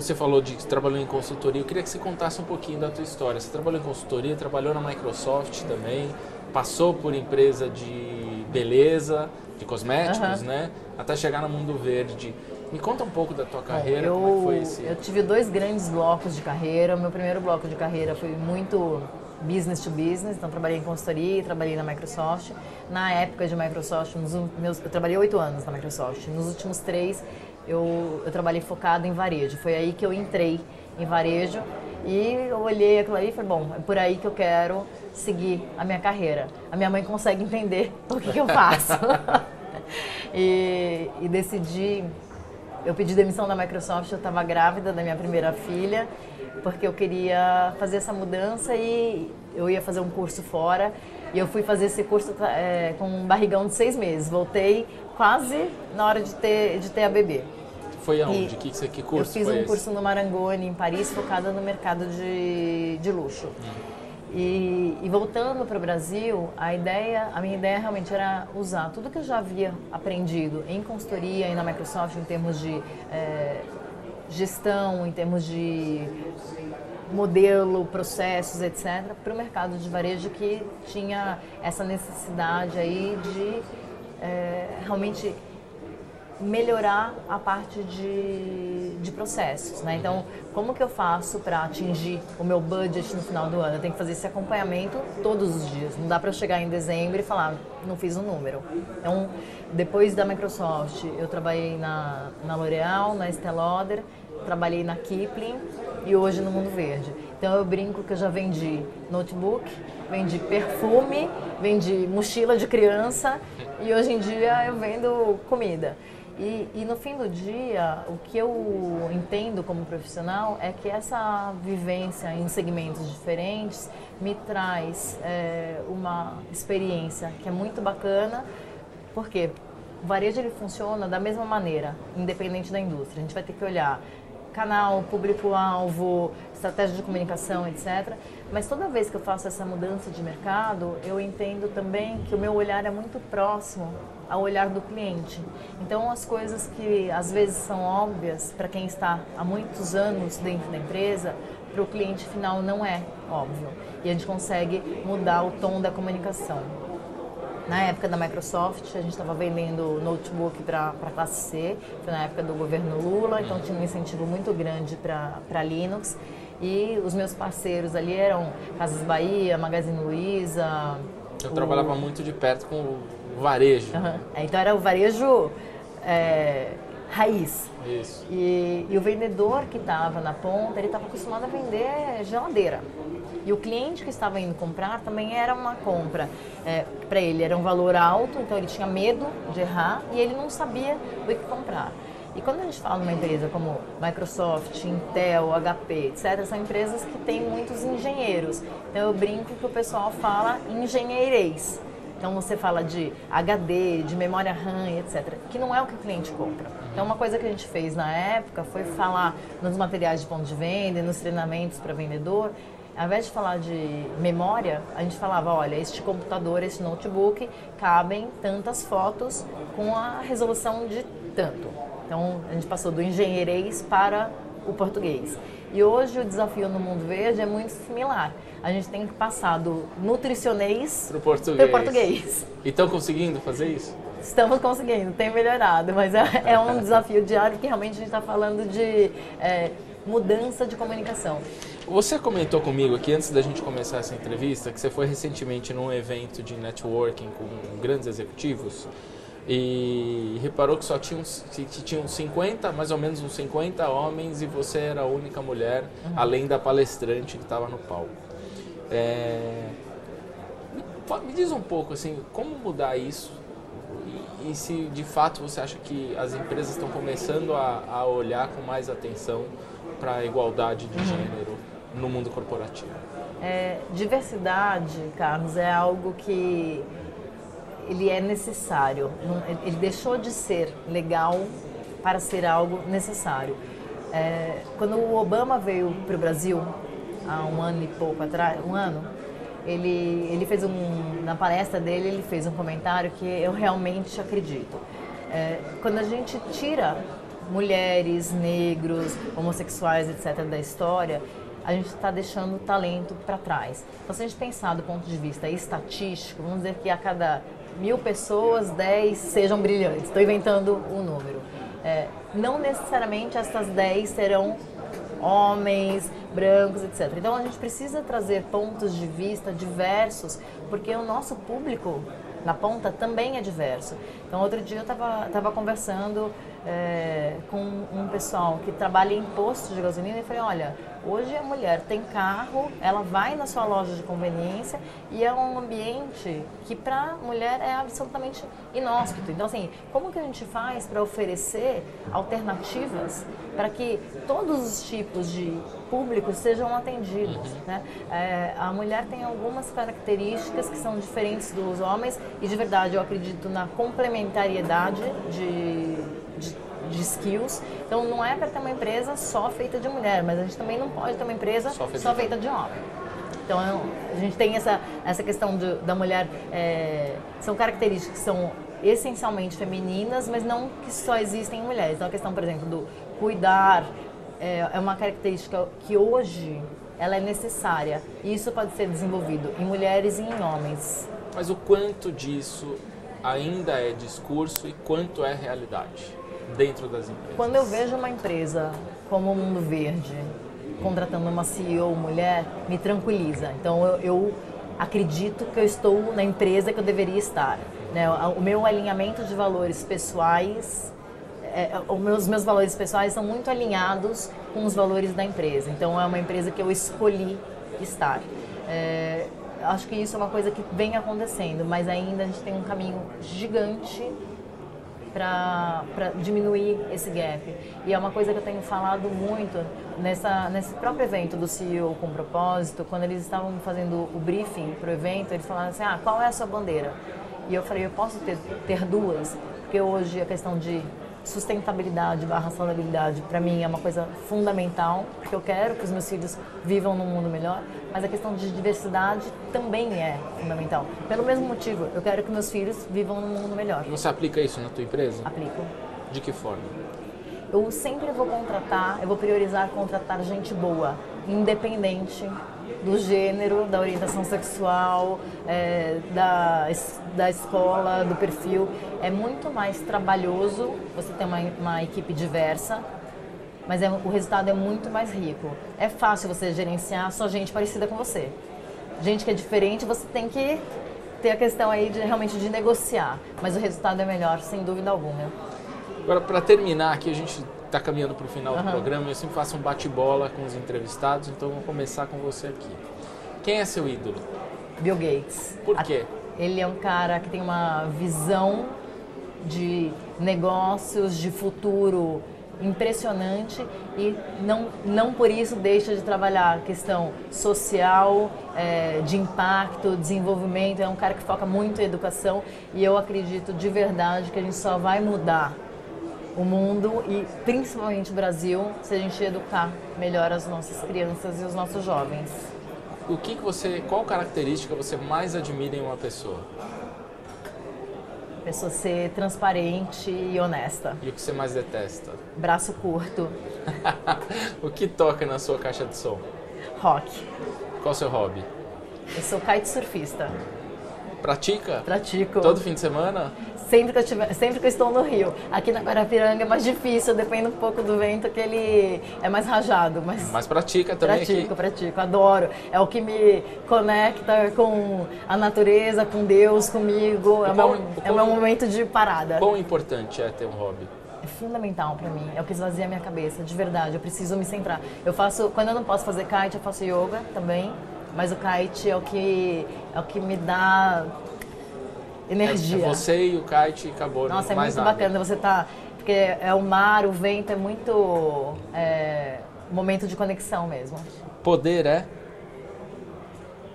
Você falou de que trabalhou em consultoria. Eu queria que você contasse um pouquinho da tua história. Você trabalhou em consultoria, trabalhou na Microsoft também, passou por empresa de beleza, de cosméticos, né? Até chegar no mundo verde. Me conta um pouco da tua carreira, eu, como é foi esse... Eu tive dois grandes blocos de carreira. O meu primeiro bloco de carreira foi muito business to business, então trabalhei em consultoria, trabalhei na Microsoft. Na época de Microsoft, nos meus, eu trabalhei oito anos na Microsoft. Nos últimos três, eu, eu trabalhei focado em varejo. Foi aí que eu entrei em varejo e eu olhei aquilo aí e falei, bom, é por aí que eu quero seguir a minha carreira. A minha mãe consegue entender o que, que eu faço. e, e decidi eu pedi demissão da Microsoft, eu estava grávida da minha primeira filha, porque eu queria fazer essa mudança e eu ia fazer um curso fora. E eu fui fazer esse curso é, com um barrigão de seis meses. Voltei quase na hora de ter, de ter a bebê. Foi aonde? que, que curso Eu fiz um esse? curso no Marangoni, em Paris, focado no mercado de, de luxo. Uhum. E, e, voltando para o Brasil, a ideia, a minha ideia realmente era usar tudo que eu já havia aprendido em consultoria e na Microsoft em termos de é, gestão, em termos de modelo, processos, etc., para o mercado de varejo que tinha essa necessidade aí de é, realmente melhorar a parte de, de processos, né? Então, como que eu faço para atingir o meu budget no final do ano? Eu tenho que fazer esse acompanhamento todos os dias. Não dá para chegar em dezembro e falar, não fiz um número. Então, depois da Microsoft, eu trabalhei na, na L'Oréal, na Estée Lauder, trabalhei na Kipling e hoje no Mundo Verde. Então, eu brinco que eu já vendi notebook, vendi perfume, vendi mochila de criança e hoje em dia eu vendo comida. E, e, no fim do dia, o que eu entendo como profissional é que essa vivência em segmentos diferentes me traz é, uma experiência que é muito bacana, porque o varejo ele funciona da mesma maneira, independente da indústria. A gente vai ter que olhar canal, público-alvo, estratégia de comunicação, etc. Mas toda vez que eu faço essa mudança de mercado, eu entendo também que o meu olhar é muito próximo ao olhar do cliente. Então, as coisas que às vezes são óbvias para quem está há muitos anos dentro da empresa, para o cliente final não é óbvio. E a gente consegue mudar o tom da comunicação. Na época da Microsoft, a gente estava vendendo notebook para a classe C, foi na época do governo Lula, então tinha um incentivo muito grande para Linux. E os meus parceiros ali eram Casas Bahia, Magazine Luiza. Eu o... trabalhava muito de perto com o varejo. Uhum. Então era o varejo é, raiz. Isso. E, e o vendedor que estava na ponta, ele estava acostumado a vender geladeira. E o cliente que estava indo comprar também era uma compra. É, Para ele era um valor alto, então ele tinha medo de errar e ele não sabia o que comprar. E quando a gente fala numa empresa como Microsoft, Intel, HP, etc., são empresas que têm muitos engenheiros. Então eu brinco que o pessoal fala engenheirês. Então você fala de HD, de memória RAM, etc., que não é o que o cliente compra. Então uma coisa que a gente fez na época foi falar nos materiais de ponto de venda nos treinamentos para vendedor, ao invés de falar de memória, a gente falava, olha, este computador, este notebook, cabem tantas fotos com a resolução de tanto. Então a gente passou do engenheirês para o português. E hoje o desafio no mundo verde é muito similar. A gente tem que passar do nutricionês para o português. português. E estão conseguindo fazer isso? Estamos conseguindo, tem melhorado, mas é, é um desafio diário que realmente a gente está falando de é, mudança de comunicação. Você comentou comigo aqui antes da gente começar essa entrevista que você foi recentemente num evento de networking com grandes executivos e reparou que só tinham, que tinham 50, mais ou menos uns 50 homens e você era a única mulher, uhum. além da palestrante que estava no palco. É... Me diz um pouco assim, como mudar isso e, e, se de fato você acha que as empresas estão começando a, a olhar com mais atenção para a igualdade de uhum. gênero no mundo corporativo? É, diversidade, Carlos, é algo que ele é necessário. Ele deixou de ser legal para ser algo necessário. É, quando o Obama veio para o Brasil há um ano e pouco atrás, um ano, ele, ele fez um na palestra dele ele fez um comentário que eu realmente acredito. É, quando a gente tira mulheres, negros, homossexuais, etc. da história, a gente está deixando o talento para trás. Então, se a gente pensar do ponto de vista estatístico, vamos dizer que a cada mil pessoas, 10 sejam brilhantes. Estou inventando um número. É, não necessariamente essas 10 serão homens, brancos, etc. Então a gente precisa trazer pontos de vista diversos, porque o nosso público na ponta também é diverso. Então outro dia eu estava conversando é, com um pessoal que trabalha em postos de gasolina e falei, olha, hoje a mulher tem carro, ela vai na sua loja de conveniência e é um ambiente que para a mulher é absolutamente inóspito. Então assim, como que a gente faz para oferecer alternativas para que todos os tipos de públicos sejam atendidos? Uhum. Né? É, a mulher tem algumas características que são diferentes dos homens e de verdade eu acredito na complementariedade de de, de skills. Então não é para ter uma empresa só feita de mulher, mas a gente também não pode ter uma empresa só, só feita de homem. Então a gente tem essa, essa questão de, da mulher, é, são características que são essencialmente femininas, mas não que só existem em mulheres. Então a questão, por exemplo, do cuidar é, é uma característica que hoje ela é necessária e isso pode ser desenvolvido em mulheres e em homens. Mas o quanto disso ainda é discurso e quanto é realidade? Dentro das empresas? Quando eu vejo uma empresa como o Mundo Verde contratando uma CEO mulher, me tranquiliza. Então eu, eu acredito que eu estou na empresa que eu deveria estar. Né? O meu alinhamento de valores pessoais, é, os meus, meus valores pessoais são muito alinhados com os valores da empresa. Então é uma empresa que eu escolhi estar. É, acho que isso é uma coisa que vem acontecendo, mas ainda a gente tem um caminho gigante para diminuir esse gap. E é uma coisa que eu tenho falado muito nessa, nesse próprio evento do CEO com propósito, quando eles estavam fazendo o briefing para o evento, eles falaram assim, ah, qual é a sua bandeira? E eu falei, eu posso ter, ter duas, porque hoje a questão de sustentabilidade barra saudabilidade para mim é uma coisa fundamental, porque eu quero que os meus filhos vivam num mundo melhor, mas a questão de diversidade também é fundamental. Pelo mesmo motivo, eu quero que meus filhos vivam num mundo melhor. Você aplica isso na tua empresa? Aplico. De que forma? Eu sempre vou contratar, eu vou priorizar contratar gente boa, independente do gênero, da orientação sexual, é, da, da escola, do perfil. É muito mais trabalhoso você ter uma, uma equipe diversa, mas é, o resultado é muito mais rico. É fácil você gerenciar só gente parecida com você. Gente que é diferente, você tem que ter a questão aí de realmente de negociar, mas o resultado é melhor, sem dúvida alguma. Agora, para terminar aqui, a gente está caminhando para o final uhum. do programa, eu sempre faço um bate-bola com os entrevistados, então vou começar com você aqui. Quem é seu ídolo? Bill Gates. Por quê? Ele é um cara que tem uma visão de negócios, de futuro impressionante e não, não por isso deixa de trabalhar a questão social, é, de impacto, desenvolvimento. É um cara que foca muito em educação e eu acredito de verdade que a gente só vai mudar o mundo e principalmente o Brasil se a gente educar melhor as nossas crianças e os nossos jovens. O que, que você, qual característica você mais admira em uma pessoa? pessoa ser transparente e honesta. E o que você mais detesta? Braço curto. o que toca na sua caixa de som? Rock. Qual o seu hobby? Eu sou kitesurfista. Pratica? Pratico. Todo fim de semana? Sempre que eu tiver, sempre que estou no Rio. Aqui na Guarapiranga é mais difícil, depende um pouco do vento, que ele é mais rajado. Mas, mas pratica também Pratico, aqui. pratico, adoro. É o que me conecta com a natureza, com Deus, comigo. É o, meu, é o meu momento de parada. Quão importante é ter um hobby? É fundamental para mim, é o que esvazia a minha cabeça, de verdade. Eu preciso me centrar. Eu faço, quando eu não posso fazer kite, eu faço yoga também, mas o kite é o que é o que me dá energia. É, é você e o kite e acabou. Nossa, é muito nada. bacana você tá. Porque é o mar, o vento, é muito. É, momento de conexão mesmo. Poder é?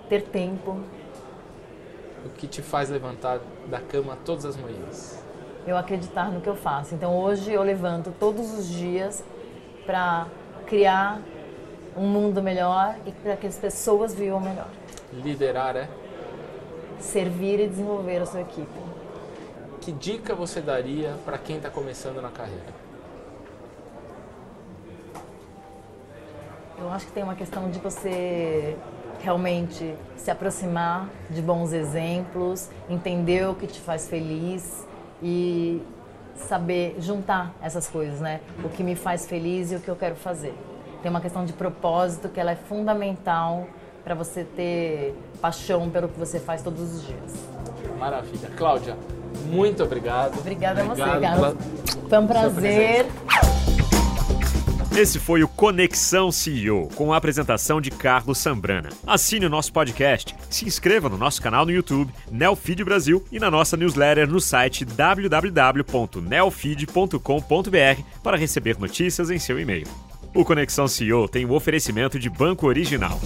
Ter tempo. O que te faz levantar da cama todas as manhãs? Eu acreditar no que eu faço. Então hoje eu levanto todos os dias para criar um mundo melhor e para que as pessoas vivam melhor. Liderar é? Servir e desenvolver a sua equipe. Que dica você daria para quem está começando na carreira? Eu acho que tem uma questão de você realmente se aproximar de bons exemplos, entender o que te faz feliz e saber juntar essas coisas, né? O que me faz feliz e o que eu quero fazer. Tem uma questão de propósito que ela é fundamental para você ter paixão pelo que você faz todos os dias. Maravilha. Cláudia, muito obrigado. Obrigada obrigado a você, Carlos. Foi um prazer. Esse foi o Conexão CEO, com a apresentação de Carlos Sambrana. Assine o nosso podcast, se inscreva no nosso canal no YouTube, Neofeed Brasil, e na nossa newsletter no site www.neofeed.com.br para receber notícias em seu e-mail. O Conexão CEO tem o oferecimento de Banco Original.